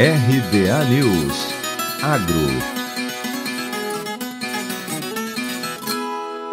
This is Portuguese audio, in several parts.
RBA News. Agro.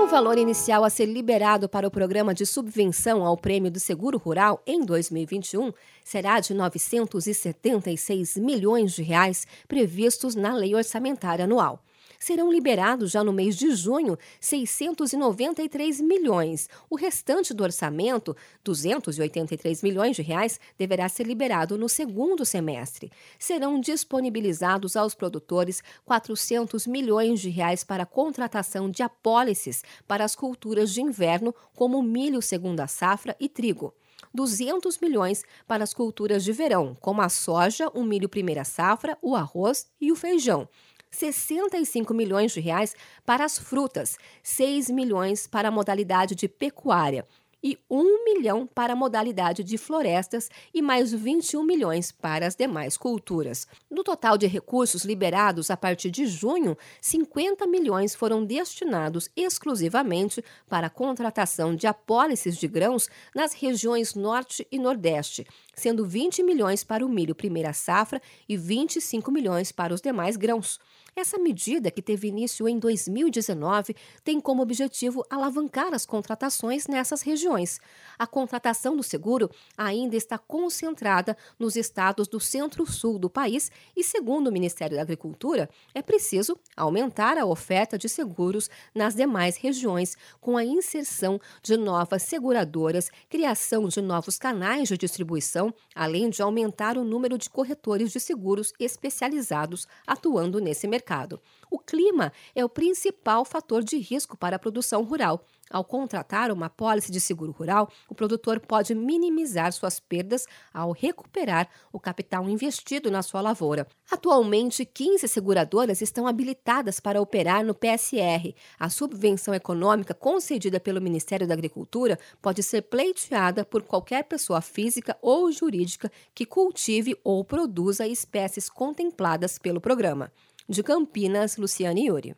O valor inicial a ser liberado para o programa de subvenção ao Prêmio do Seguro Rural em 2021 será de 976 milhões de reais previstos na Lei Orçamentária Anual serão liberados já no mês de junho 693 milhões. O restante do orçamento, 283 milhões de reais, deverá ser liberado no segundo semestre. Serão disponibilizados aos produtores 400 milhões de reais para contratação de apólices para as culturas de inverno, como milho segunda safra e trigo. 200 milhões para as culturas de verão, como a soja, o milho primeira safra, o arroz e o feijão. 65 milhões de reais para as frutas, 6 milhões para a modalidade de pecuária e 1 milhão para a modalidade de florestas e mais 21 milhões para as demais culturas. No total de recursos liberados a partir de junho, 50 milhões foram destinados exclusivamente para a contratação de apólices de grãos nas regiões Norte e Nordeste, sendo 20 milhões para o milho primeira safra e 25 milhões para os demais grãos. Essa medida, que teve início em 2019, tem como objetivo alavancar as contratações nessas regiões. A contratação do seguro ainda está concentrada nos estados do centro-sul do país e, segundo o Ministério da Agricultura, é preciso aumentar a oferta de seguros nas demais regiões, com a inserção de novas seguradoras, criação de novos canais de distribuição, além de aumentar o número de corretores de seguros especializados atuando nesse mercado. O clima é o principal fator de risco para a produção rural. Ao contratar uma pólice de seguro rural, o produtor pode minimizar suas perdas ao recuperar o capital investido na sua lavoura. Atualmente, 15 seguradoras estão habilitadas para operar no PSR. A subvenção econômica concedida pelo Ministério da Agricultura pode ser pleiteada por qualquer pessoa física ou jurídica que cultive ou produza espécies contempladas pelo programa. De Campinas, Luciane Yuri.